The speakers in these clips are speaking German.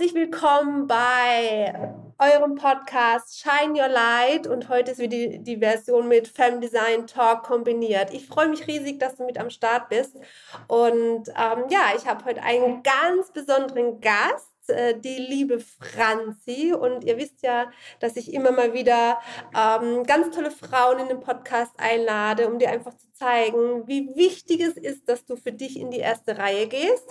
Herzlich willkommen bei eurem Podcast Shine Your Light und heute ist wieder die, die Version mit Fem Design Talk kombiniert. Ich freue mich riesig, dass du mit am Start bist und ähm, ja, ich habe heute einen ganz besonderen Gast äh, die liebe Franzi. Und ihr wisst ja, dass ich immer mal wieder ähm, ganz tolle Frauen in den Podcast einlade, um dir einfach zu zeigen, wie wichtig es ist, dass du für dich in die erste Reihe gehst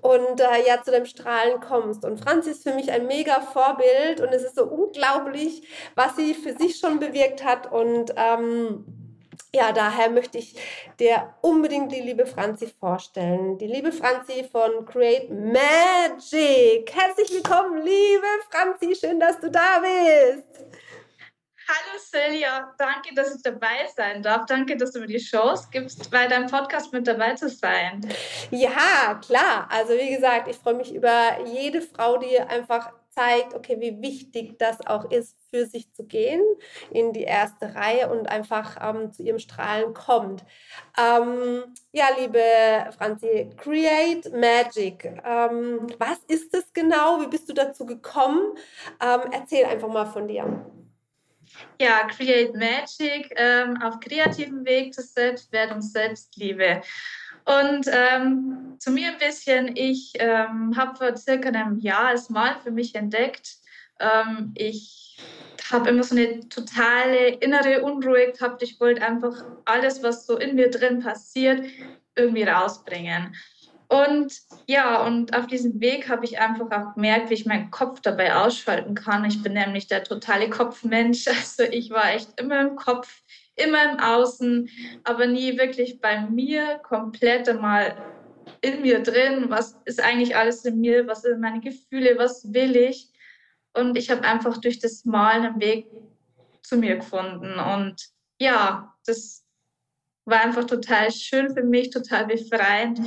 und äh, ja zu dem Strahlen kommst. Und Franzi ist für mich ein mega Vorbild und es ist so unglaublich, was sie für sich schon bewirkt hat und ähm, ja, daher möchte ich dir unbedingt die liebe Franzi vorstellen. Die liebe Franzi von Create Magic. Herzlich willkommen, liebe Franzi. Schön, dass du da bist. Hallo Celia, danke, dass ich dabei sein darf. Danke, dass du mir die Chance gibst, bei deinem Podcast mit dabei zu sein. Ja, klar. Also wie gesagt, ich freue mich über jede Frau, die einfach zeigt, okay, wie wichtig das auch ist, für sich zu gehen in die erste Reihe und einfach ähm, zu ihrem Strahlen kommt. Ähm, ja, liebe Franzi, Create Magic. Ähm, was ist es genau? Wie bist du dazu gekommen? Ähm, erzähl einfach mal von dir. Ja, Create Magic ähm, auf kreativem Weg zur Selbstwertung, Selbstliebe. Und ähm, zu mir ein bisschen, ich ähm, habe vor circa einem Jahr es mal für mich entdeckt. Ähm, ich habe immer so eine totale innere Unruhe gehabt. Ich wollte einfach alles, was so in mir drin passiert, irgendwie rausbringen. Und ja, und auf diesem Weg habe ich einfach auch gemerkt, wie ich meinen Kopf dabei ausschalten kann. Ich bin nämlich der totale Kopfmensch. Also ich war echt immer im Kopf, immer im Außen, aber nie wirklich bei mir komplett einmal in mir drin. Was ist eigentlich alles in mir? Was sind meine Gefühle? Was will ich? Und ich habe einfach durch das Malen einen Weg zu mir gefunden. Und ja, das war einfach total schön für mich, total befreiend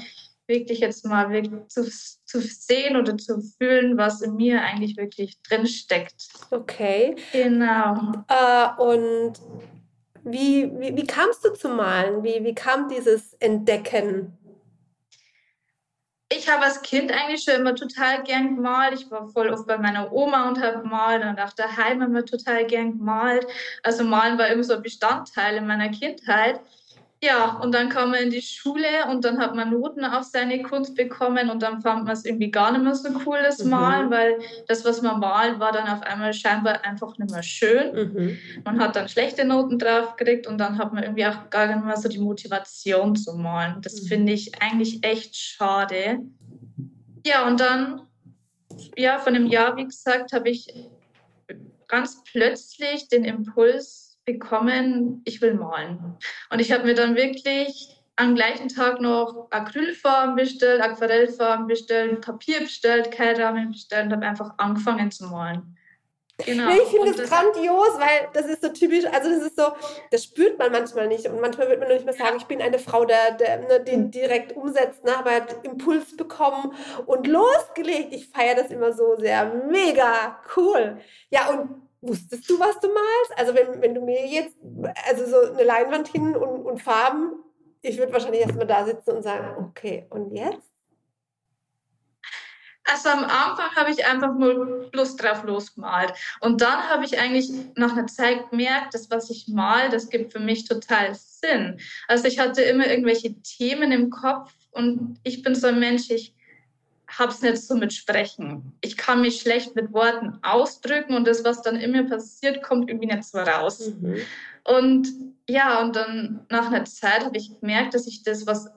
wirklich jetzt mal wirklich zu, zu sehen oder zu fühlen, was in mir eigentlich wirklich drin steckt. Okay. Genau. Äh, und wie, wie, wie kamst du zu malen? Wie, wie kam dieses Entdecken? Ich habe als Kind eigentlich schon immer total gern gemalt. Ich war voll oft bei meiner Oma und habe gemalt und auch daheim immer total gern gemalt. Also malen war immer so ein Bestandteil in meiner Kindheit. Ja, und dann kam er in die Schule und dann hat man Noten auf seine Kunst bekommen und dann fand man es irgendwie gar nicht mehr so cool, das mhm. Malen, weil das, was man malt, war dann auf einmal scheinbar einfach nicht mehr schön. Mhm. Man hat dann schlechte Noten drauf gekriegt und dann hat man irgendwie auch gar nicht mehr so die Motivation zu malen. Das mhm. finde ich eigentlich echt schade. Ja, und dann, ja, von einem Jahr, wie gesagt, habe ich ganz plötzlich den Impuls bekommen, ich will malen. Und ich habe mir dann wirklich am gleichen Tag noch Acrylfarben bestellt, Aquarellfarben bestellt, Papier bestellt, Keilrahmen bestellt und habe einfach angefangen zu malen. Genau. ich finde das, das, grandios, weil das ist so typisch, also das ist so, das spürt man manchmal nicht und manchmal wird man nur nicht mehr sagen, ich bin eine Frau, der, der ne, den mhm. direkt umsetzt, ne, aber hat Impuls bekommen und losgelegt. Ich feiere das immer so sehr, mega cool. Ja, und Wusstest du, was du malst? Also wenn, wenn du mir jetzt, also so eine Leinwand hin und, und Farben, ich würde wahrscheinlich erstmal da sitzen und sagen, okay, und jetzt? Also am Anfang habe ich einfach nur Lust drauf losgemalt. Und dann habe ich eigentlich nach einer Zeit gemerkt, das, was ich mal, das gibt für mich total Sinn. Also ich hatte immer irgendwelche Themen im Kopf und ich bin so ein Mensch, ich habe es nicht so mit Sprechen. Ich kann mich schlecht mit Worten ausdrücken und das, was dann immer passiert, kommt irgendwie nicht so raus. Mhm. Und ja, und dann nach einer Zeit habe ich gemerkt, dass ich das, was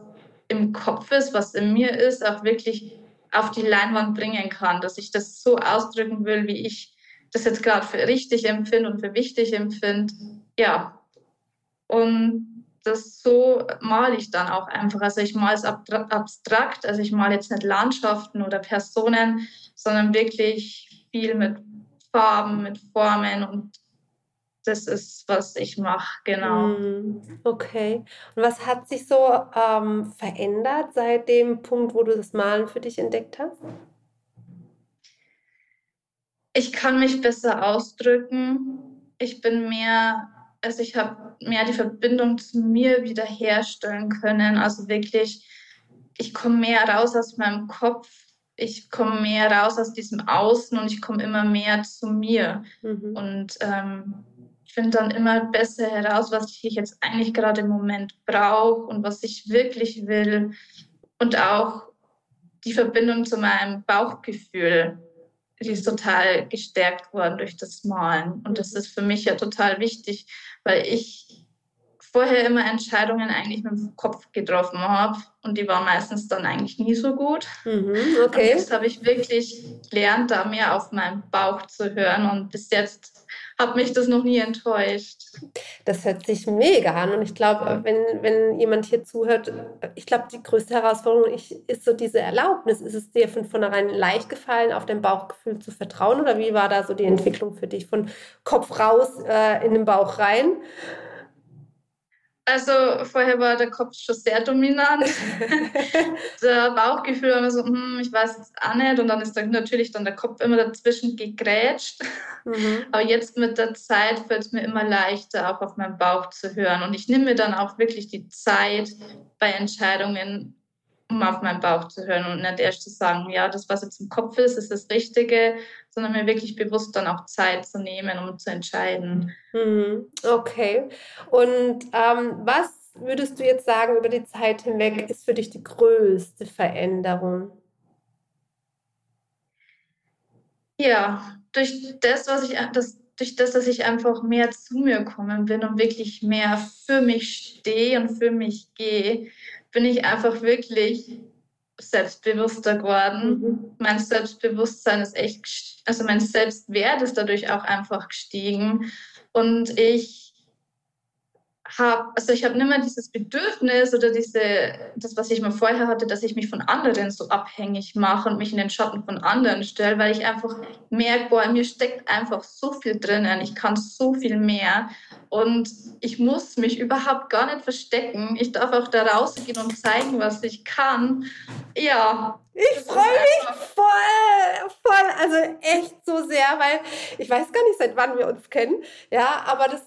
im Kopf ist, was in mir ist, auch wirklich auf die Leinwand bringen kann, dass ich das so ausdrücken will, wie ich das jetzt gerade für richtig empfinde und für wichtig empfinde. Ja. Und das so male ich dann auch einfach. Also ich male es abstrakt, also ich male jetzt nicht Landschaften oder Personen, sondern wirklich viel mit Farben, mit Formen und das ist, was ich mache, genau. Hm, okay. Und was hat sich so ähm, verändert seit dem Punkt, wo du das Malen für dich entdeckt hast? Ich kann mich besser ausdrücken. Ich bin mehr, also ich habe mehr die Verbindung zu mir wiederherstellen können. Also wirklich, ich komme mehr raus aus meinem Kopf. Ich komme mehr raus aus diesem Außen und ich komme immer mehr zu mir. Mhm. Und ähm, ich finde dann immer besser heraus, was ich jetzt eigentlich gerade im Moment brauche und was ich wirklich will. Und auch die Verbindung zu meinem Bauchgefühl, die ist total gestärkt worden durch das Malen. Und das ist für mich ja total wichtig, weil ich vorher immer Entscheidungen eigentlich mit dem Kopf getroffen habe und die waren meistens dann eigentlich nie so gut. Mhm, okay. Und jetzt habe ich wirklich gelernt, da mehr auf meinen Bauch zu hören und bis jetzt hat mich das noch nie enttäuscht. Das hört sich mega an und ich glaube, wenn, wenn jemand hier zuhört, ich glaube, die größte Herausforderung ist so diese Erlaubnis. Ist es dir von vornherein leicht gefallen, auf dein Bauchgefühl zu vertrauen oder wie war da so die Entwicklung für dich? Von Kopf raus äh, in den Bauch rein? Also vorher war der Kopf schon sehr dominant. der Bauchgefühl war immer so, hm, ich weiß jetzt auch nicht. Und dann ist dann natürlich dann der Kopf immer dazwischen gegrätscht. Mhm. Aber jetzt mit der Zeit fällt es mir immer leichter, auch auf meinen Bauch zu hören. Und ich nehme mir dann auch wirklich die Zeit bei Entscheidungen, um auf meinen Bauch zu hören und nicht erst zu sagen, ja, das, was jetzt im Kopf ist, ist das Richtige, sondern mir wirklich bewusst dann auch Zeit zu nehmen, um zu entscheiden. Mhm. Okay. Und ähm, was würdest du jetzt sagen über die Zeit hinweg ist für dich die größte Veränderung? Ja, durch das, was ich das, durch das, dass ich einfach mehr zu mir gekommen bin und wirklich mehr für mich stehe und für mich gehe, bin ich einfach wirklich selbstbewusster geworden. Mhm. Mein Selbstbewusstsein ist echt, also mein Selbstwert ist dadurch auch einfach gestiegen. Und ich habe, also ich habe nicht mehr dieses Bedürfnis oder diese, das, was ich mal vorher hatte, dass ich mich von anderen so abhängig mache und mich in den Schatten von anderen stelle, weil ich einfach merke, boah, mir steckt einfach so viel drinnen, ich kann so viel mehr und ich muss mich überhaupt gar nicht verstecken. Ich darf auch da rausgehen und zeigen, was ich kann. Ja. Ich freue mich voll, voll, also echt so sehr, weil ich weiß gar nicht, seit wann wir uns kennen, ja, aber das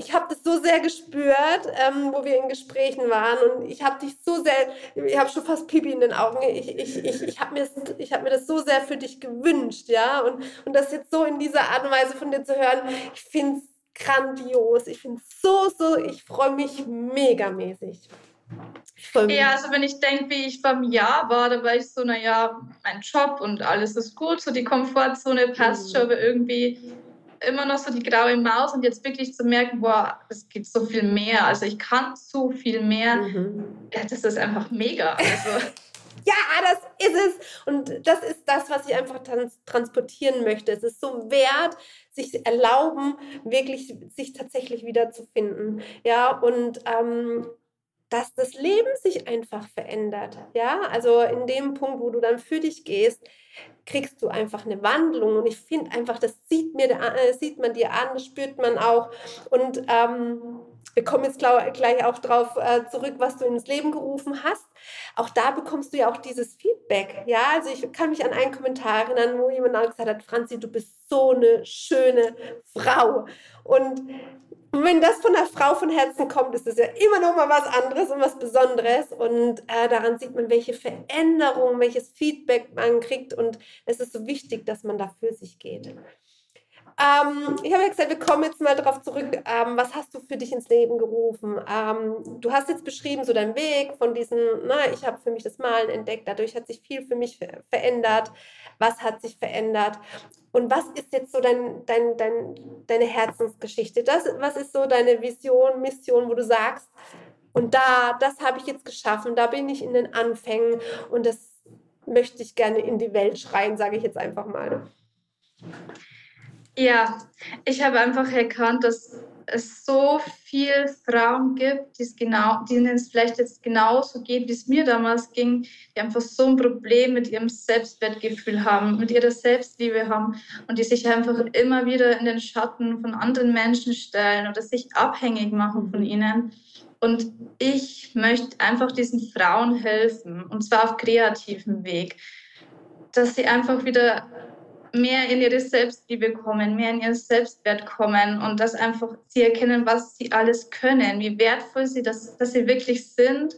ich habe das so sehr gespürt, ähm, wo wir in Gesprächen waren und ich habe dich so sehr, ich habe schon fast Pipi in den Augen. Ich, ich, ich, ich habe mir, hab mir das so sehr für dich gewünscht, ja. Und, und das jetzt so in dieser Art und Weise von dir zu hören, ich finde es grandios. Ich finde es so, so, ich freue mich megamäßig. Ja, also wenn ich denke, wie ich beim Jahr war, da war ich so, naja, mein Job und alles ist gut, so die Komfortzone passt mhm. schon, aber irgendwie immer noch so die graue Maus und jetzt wirklich zu merken, boah, es gibt so viel mehr. Also ich kann so viel mehr. Mhm. Ja, das ist einfach mega. Also. ja, das ist es. Und das ist das, was ich einfach trans transportieren möchte. Es ist so wert, sich erlauben, wirklich sich tatsächlich wiederzufinden. Ja, und ähm, dass das Leben sich einfach verändert. Ja, also in dem Punkt, wo du dann für dich gehst, kriegst du einfach eine Wandlung. Und ich finde einfach, das sieht, mir, äh, sieht man dir an, das spürt man auch. Und ähm, wir kommen jetzt gleich auch darauf äh, zurück, was du ins Leben gerufen hast. Auch da bekommst du ja auch dieses Feedback. Ja, also ich kann mich an einen Kommentar erinnern, wo jemand gesagt hat, Franzi, du bist so eine schöne Frau. Und wenn das von einer Frau von Herzen kommt, ist das ja immer noch mal was anderes und was Besonderes. Und äh, daran sieht man, welche Veränderung, welches Feedback man kriegt. Und es ist so wichtig, dass man da für sich geht. Ähm, ich habe ja gesagt, wir kommen jetzt mal darauf zurück. Ähm, was hast du für dich ins Leben gerufen? Ähm, du hast jetzt beschrieben, so deinen Weg von diesen, na, ich habe für mich das Malen entdeckt, dadurch hat sich viel für mich verändert. Was hat sich verändert? Und was ist jetzt so dein, dein, dein, deine Herzensgeschichte? Das, was ist so deine Vision, Mission, wo du sagst, und da, das habe ich jetzt geschaffen, da bin ich in den Anfängen und das möchte ich gerne in die Welt schreien, sage ich jetzt einfach mal. Ja, ich habe einfach erkannt, dass es so viele Frauen gibt, genau, denen es vielleicht jetzt genauso geht, wie es mir damals ging, die einfach so ein Problem mit ihrem Selbstwertgefühl haben, mit ihrer Selbstliebe haben und die sich einfach immer wieder in den Schatten von anderen Menschen stellen oder sich abhängig machen von ihnen. Und ich möchte einfach diesen Frauen helfen, und zwar auf kreativem Weg, dass sie einfach wieder mehr in ihre Selbstliebe kommen, mehr in ihren Selbstwert kommen und dass einfach sie erkennen, was sie alles können, wie wertvoll sie das, dass sie wirklich sind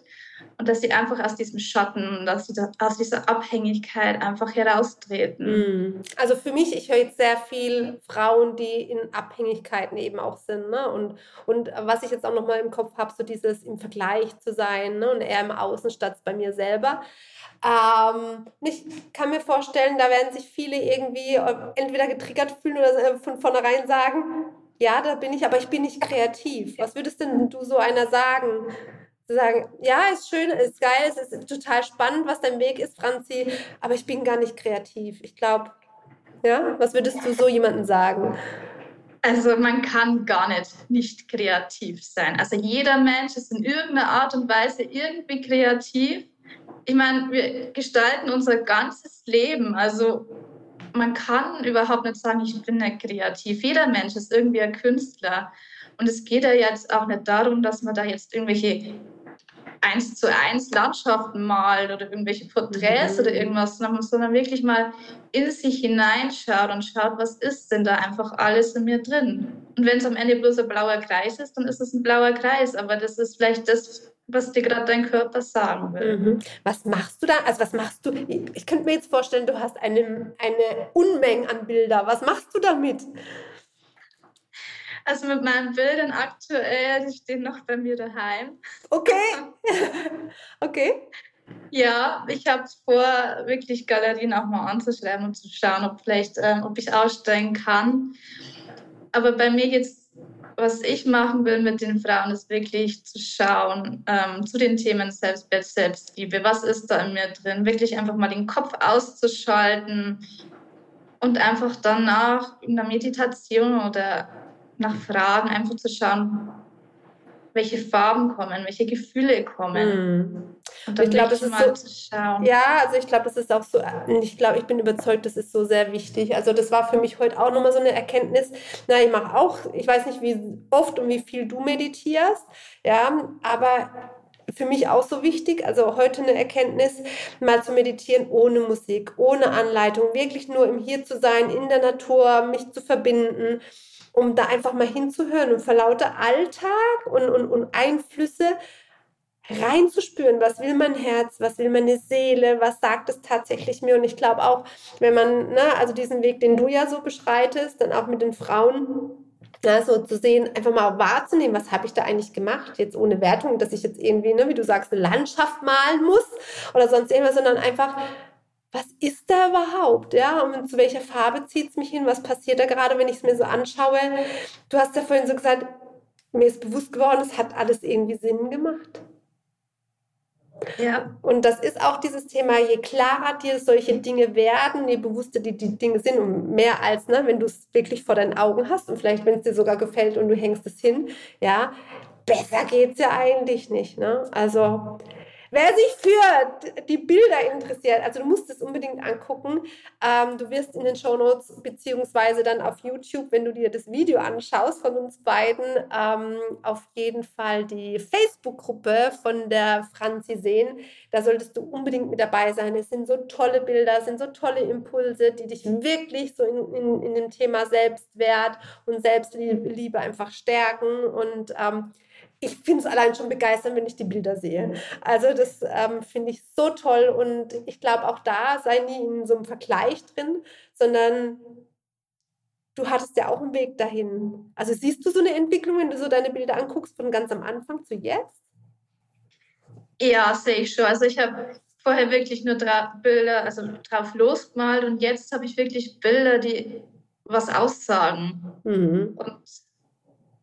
und dass sie einfach aus diesem Schatten, aus dieser, aus dieser Abhängigkeit einfach heraustreten. Mm. Also für mich, ich höre jetzt sehr viel Frauen, die in Abhängigkeiten eben auch sind. Ne? Und, und was ich jetzt auch nochmal im Kopf habe, so dieses im Vergleich zu sein ne? und eher im Außen statt bei mir selber. Ähm, ich kann mir vorstellen, da werden sich viele irgendwie äh, entweder getriggert fühlen oder von vornherein sagen, ja, da bin ich, aber ich bin nicht kreativ. Was würdest denn du so einer sagen? Zu sagen, ja, ist schön, ist geil, es ist total spannend, was dein Weg ist, Franzi, aber ich bin gar nicht kreativ. Ich glaube, ja, was würdest du so jemandem sagen? Also man kann gar nicht nicht kreativ sein. Also jeder Mensch ist in irgendeiner Art und Weise irgendwie kreativ ich meine, wir gestalten unser ganzes Leben. Also man kann überhaupt nicht sagen, ich bin nicht kreativ. Jeder Mensch ist irgendwie ein Künstler. Und es geht ja jetzt auch nicht darum, dass man da jetzt irgendwelche eins zu eins Landschaften malt oder irgendwelche Porträts mhm. oder irgendwas, sondern wirklich mal in sich hineinschaut und schaut, was ist denn da einfach alles in mir drin. Und wenn es am Ende bloß ein blauer Kreis ist, dann ist es ein blauer Kreis. Aber das ist vielleicht das, was dir gerade dein Körper sagen will. Mhm. Was machst du da? Also was machst du? Ich könnte mir jetzt vorstellen, du hast eine, eine Unmenge an Bilder. Was machst du damit? Also mit meinen Bildern aktuell, die stehen noch bei mir daheim. Okay. okay. Ja, ich habe vor, wirklich Galerien auch mal anzuschreiben und zu schauen, ob vielleicht, ähm, ob ich aussteigen kann. Aber bei mir jetzt was ich machen will mit den Frauen, ist wirklich zu schauen ähm, zu den Themen Selbstwert, Selbstliebe. Was ist da in mir drin? Wirklich einfach mal den Kopf auszuschalten und einfach danach in der Meditation oder nach Fragen einfach zu schauen, welche Farben kommen, welche Gefühle kommen. Mm. Und dann ich glaube, das ist so, Ja, also ich glaube, das ist auch so, ich glaube, ich bin überzeugt, das ist so sehr wichtig. Also das war für mich heute auch nochmal so eine Erkenntnis. Na, ich mache auch, ich weiß nicht, wie oft und wie viel du meditierst, ja, aber für mich auch so wichtig, also heute eine Erkenntnis, mal zu meditieren ohne Musik, ohne Anleitung, wirklich nur im Hier zu sein, in der Natur, mich zu verbinden um da einfach mal hinzuhören und vor lauter Alltag und, und, und Einflüsse reinzuspüren, was will mein Herz, was will meine Seele, was sagt es tatsächlich mir. Und ich glaube auch, wenn man, ne, also diesen Weg, den du ja so beschreitest, dann auch mit den Frauen, ja, so zu sehen, einfach mal wahrzunehmen, was habe ich da eigentlich gemacht, jetzt ohne Wertung, dass ich jetzt irgendwie, ne, wie du sagst, eine Landschaft malen muss oder sonst irgendwas, sondern einfach was ist da überhaupt? Ja, und zu welcher Farbe zieht es mich hin? Was passiert da gerade, wenn ich es mir so anschaue? Du hast ja vorhin so gesagt, mir ist bewusst geworden, es hat alles irgendwie Sinn gemacht. Ja. Und das ist auch dieses Thema, je klarer dir solche Dinge werden, je bewusster die, die Dinge sind und mehr als, ne, wenn du es wirklich vor deinen Augen hast und vielleicht, wenn es dir sogar gefällt und du hängst es hin, ja, besser geht es ja eigentlich nicht. Ne? Also Wer sich für die Bilder interessiert, also du musst es unbedingt angucken. Ähm, du wirst in den Shownotes beziehungsweise dann auf YouTube, wenn du dir das Video anschaust von uns beiden, ähm, auf jeden Fall die Facebook-Gruppe von der Franzi sehen. Da solltest du unbedingt mit dabei sein. Es sind so tolle Bilder, es sind so tolle Impulse, die dich wirklich so in, in, in dem Thema Selbstwert und Selbstliebe einfach stärken und ähm, ich finde es allein schon begeisternd, wenn ich die Bilder sehe. Also das ähm, finde ich so toll und ich glaube auch da sei nie in so einem Vergleich drin, sondern du hattest ja auch einen Weg dahin. Also siehst du so eine Entwicklung, wenn du so deine Bilder anguckst von ganz am Anfang zu jetzt? Ja, sehe ich schon. Also ich habe vorher wirklich nur Bilder, also drauf losgemalt und jetzt habe ich wirklich Bilder, die was aussagen. Mhm. Und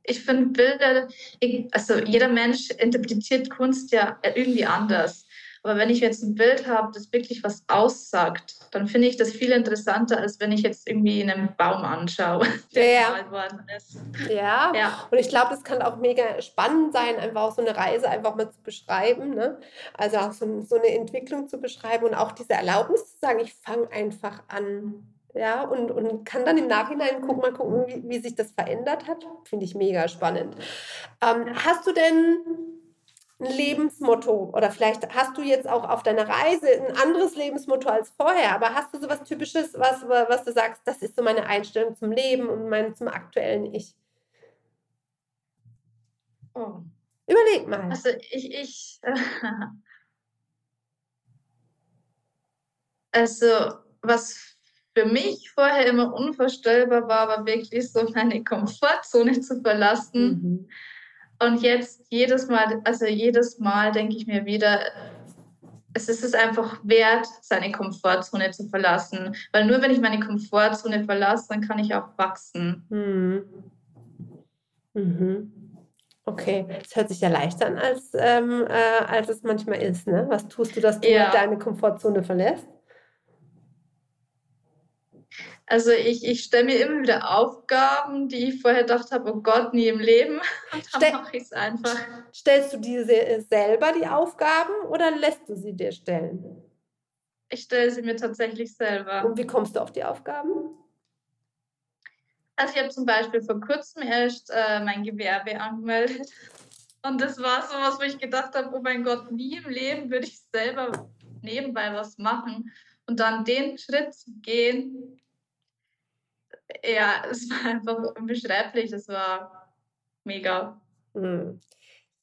ich finde Bilder, also jeder Mensch interpretiert Kunst ja irgendwie anders. Aber wenn ich jetzt ein Bild habe, das wirklich was aussagt, dann finde ich das viel interessanter, als wenn ich jetzt irgendwie einen Baum anschaue, der ja. worden ist. Ja. ja. Und ich glaube, das kann auch mega spannend sein, einfach auch so eine Reise einfach mal zu beschreiben. Ne? Also auch so, so eine Entwicklung zu beschreiben und auch diese Erlaubnis zu sagen, ich fange einfach an ja, und, und kann dann im Nachhinein gucken, mal gucken, wie, wie sich das verändert hat. Finde ich mega spannend. Ähm, hast du denn ein Lebensmotto oder vielleicht hast du jetzt auch auf deiner Reise ein anderes Lebensmotto als vorher, aber hast du so was Typisches, was, was du sagst, das ist so meine Einstellung zum Leben und mein, zum aktuellen Ich? Oh. Überleg mal. Also ich, ich also was für mich vorher immer unvorstellbar war, war wirklich so meine Komfortzone zu verlassen. Mhm. Und jetzt jedes Mal, also jedes Mal denke ich mir wieder, es ist es einfach wert, seine Komfortzone zu verlassen. Weil nur wenn ich meine Komfortzone verlasse, dann kann ich auch wachsen. Mhm. Mhm. Okay, es hört sich ja leichter an, als, ähm, äh, als es manchmal ist. Ne? Was tust du, dass du ja. deine Komfortzone verlässt? Also ich, ich stelle mir immer wieder Aufgaben, die ich vorher gedacht habe, oh Gott, nie im Leben. Und dann mache ich es einfach. Stellst du diese selber die Aufgaben oder lässt du sie dir stellen? Ich stelle sie mir tatsächlich selber. Und wie kommst du auf die Aufgaben? Also ich habe zum Beispiel vor kurzem erst äh, mein Gewerbe angemeldet. Und das war so was, wo ich gedacht habe, oh mein Gott, nie im Leben würde ich selber nebenbei was machen. Und dann den Schritt zu gehen, ja, es war einfach unbeschreiblich. Es war mega. Hm.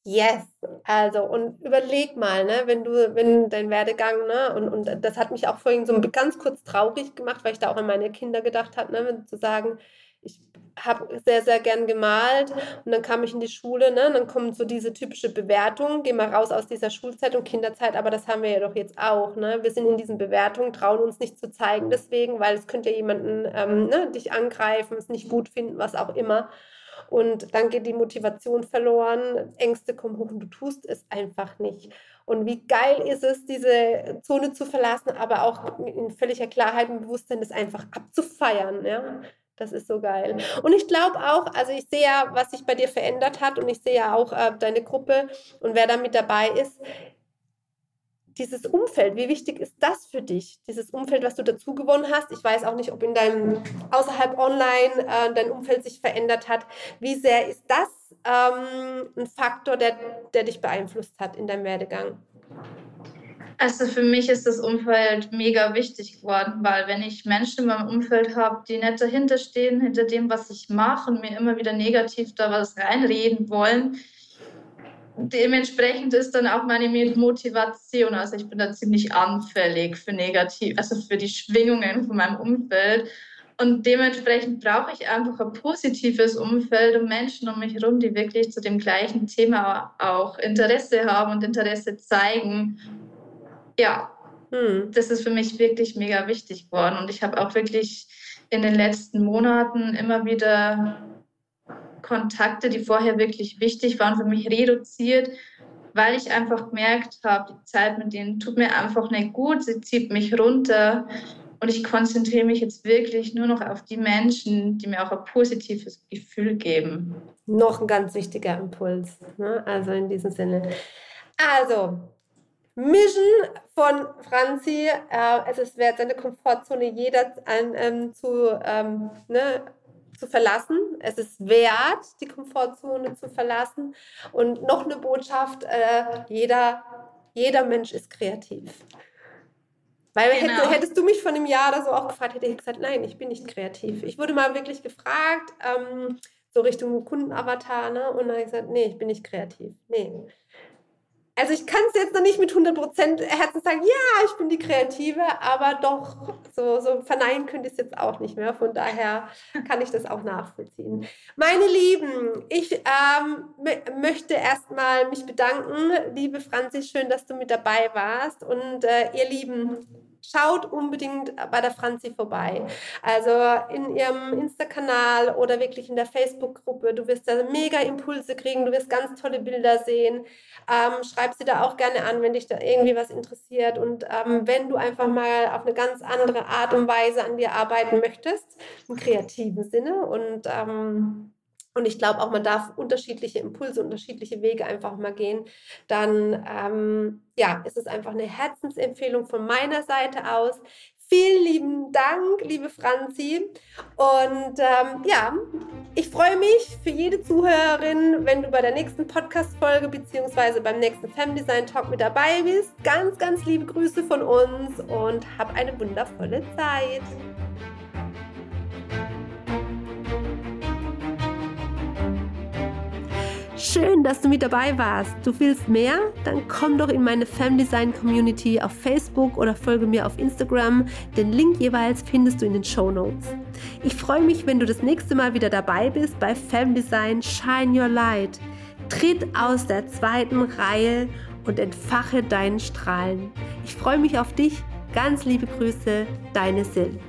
Yes, also und überleg mal, ne, wenn du, wenn dein Werdegang, ne, und, und das hat mich auch vorhin so ganz kurz traurig gemacht, weil ich da auch an meine Kinder gedacht habe, ne, zu sagen, ich habe sehr, sehr gern gemalt und dann kam ich in die Schule, ne, und dann kommt so diese typische Bewertung, geh mal raus aus dieser Schulzeit und Kinderzeit, aber das haben wir ja doch jetzt auch, ne, wir sind in diesen Bewertungen, trauen uns nicht zu zeigen deswegen, weil es könnte ja jemanden ähm, ne, dich angreifen, es nicht gut finden, was auch immer und dann geht die Motivation verloren, Ängste kommen hoch und du tust es einfach nicht. Und wie geil ist es, diese Zone zu verlassen, aber auch in völliger Klarheit und Bewusstsein das einfach abzufeiern, ja. Das ist so geil. Und ich glaube auch, also ich sehe ja, was sich bei dir verändert hat und ich sehe ja auch äh, deine Gruppe und wer da mit dabei ist. Dieses Umfeld, wie wichtig ist das für dich? Dieses Umfeld, was du dazu gewonnen hast. Ich weiß auch nicht, ob in deinem außerhalb online äh, dein Umfeld sich verändert hat. Wie sehr ist das ähm, ein Faktor, der, der dich beeinflusst hat in deinem Werdegang? Also für mich ist das Umfeld mega wichtig geworden, weil wenn ich Menschen in meinem Umfeld habe, die nicht dahinter stehen, hinter dem, was ich mache und mir immer wieder negativ da was reinreden wollen, dementsprechend ist dann auch meine Motivation, also ich bin da ziemlich anfällig für negativ, also für die Schwingungen von meinem Umfeld. Und dementsprechend brauche ich einfach ein positives Umfeld und Menschen um mich herum, die wirklich zu dem gleichen Thema auch Interesse haben und Interesse zeigen ja, hm. das ist für mich wirklich mega wichtig geworden. Und ich habe auch wirklich in den letzten Monaten immer wieder Kontakte, die vorher wirklich wichtig waren, für mich reduziert, weil ich einfach gemerkt habe, die Zeit mit denen tut mir einfach nicht gut, sie zieht mich runter. Und ich konzentriere mich jetzt wirklich nur noch auf die Menschen, die mir auch ein positives Gefühl geben. Noch ein ganz wichtiger Impuls. Ne? Also in diesem Sinne. Also, Mission von Franzi. Äh, es ist wert, seine Komfortzone jeder ähm, zu, ähm, ne, zu verlassen. Es ist wert, die Komfortzone zu verlassen. Und noch eine Botschaft, äh, jeder, jeder Mensch ist kreativ. Weil genau. hätte, hättest du mich von einem Jahr oder so auch gefragt, hätte ich gesagt, nein, ich bin nicht kreativ. Ich wurde mal wirklich gefragt, ähm, so Richtung Kundenavatar, ne? Und dann habe ich gesagt, nee, ich bin nicht kreativ. Nee also ich kann es jetzt noch nicht mit 100% Herzen sagen, ja, ich bin die Kreative, aber doch, so, so verneinen könnte ich es jetzt auch nicht mehr. Von daher kann ich das auch nachvollziehen. Meine Lieben, ich ähm, möchte erstmal mich bedanken. Liebe Franzi, schön, dass du mit dabei warst. Und äh, ihr Lieben, schaut unbedingt bei der Franzi vorbei. Also in ihrem Insta-Kanal oder wirklich in der Facebook-Gruppe. Du wirst da mega Impulse kriegen, du wirst ganz tolle Bilder sehen. Ähm, schreib sie da auch gerne an, wenn dich da irgendwie was interessiert. Und ähm, wenn du einfach mal auf eine ganz andere Art und Weise an dir arbeiten möchtest, im kreativen Sinne und ähm, und ich glaube auch, man darf unterschiedliche Impulse, unterschiedliche Wege einfach mal gehen. Dann ähm, ja, ist es einfach eine Herzensempfehlung von meiner Seite aus. Vielen lieben Dank, liebe Franzi. Und ähm, ja, ich freue mich für jede Zuhörerin, wenn du bei der nächsten Podcast-Folge bzw. beim nächsten Femdesign Talk mit dabei bist. Ganz, ganz liebe Grüße von uns und hab eine wundervolle Zeit. Schön, dass du mit dabei warst. Du willst mehr? Dann komm doch in meine Femdesign Community auf Facebook oder folge mir auf Instagram. Den Link jeweils findest du in den Show Notes. Ich freue mich, wenn du das nächste Mal wieder dabei bist bei Femdesign Shine Your Light. Tritt aus der zweiten Reihe und entfache deinen Strahlen. Ich freue mich auf dich. Ganz liebe Grüße, deine Sil.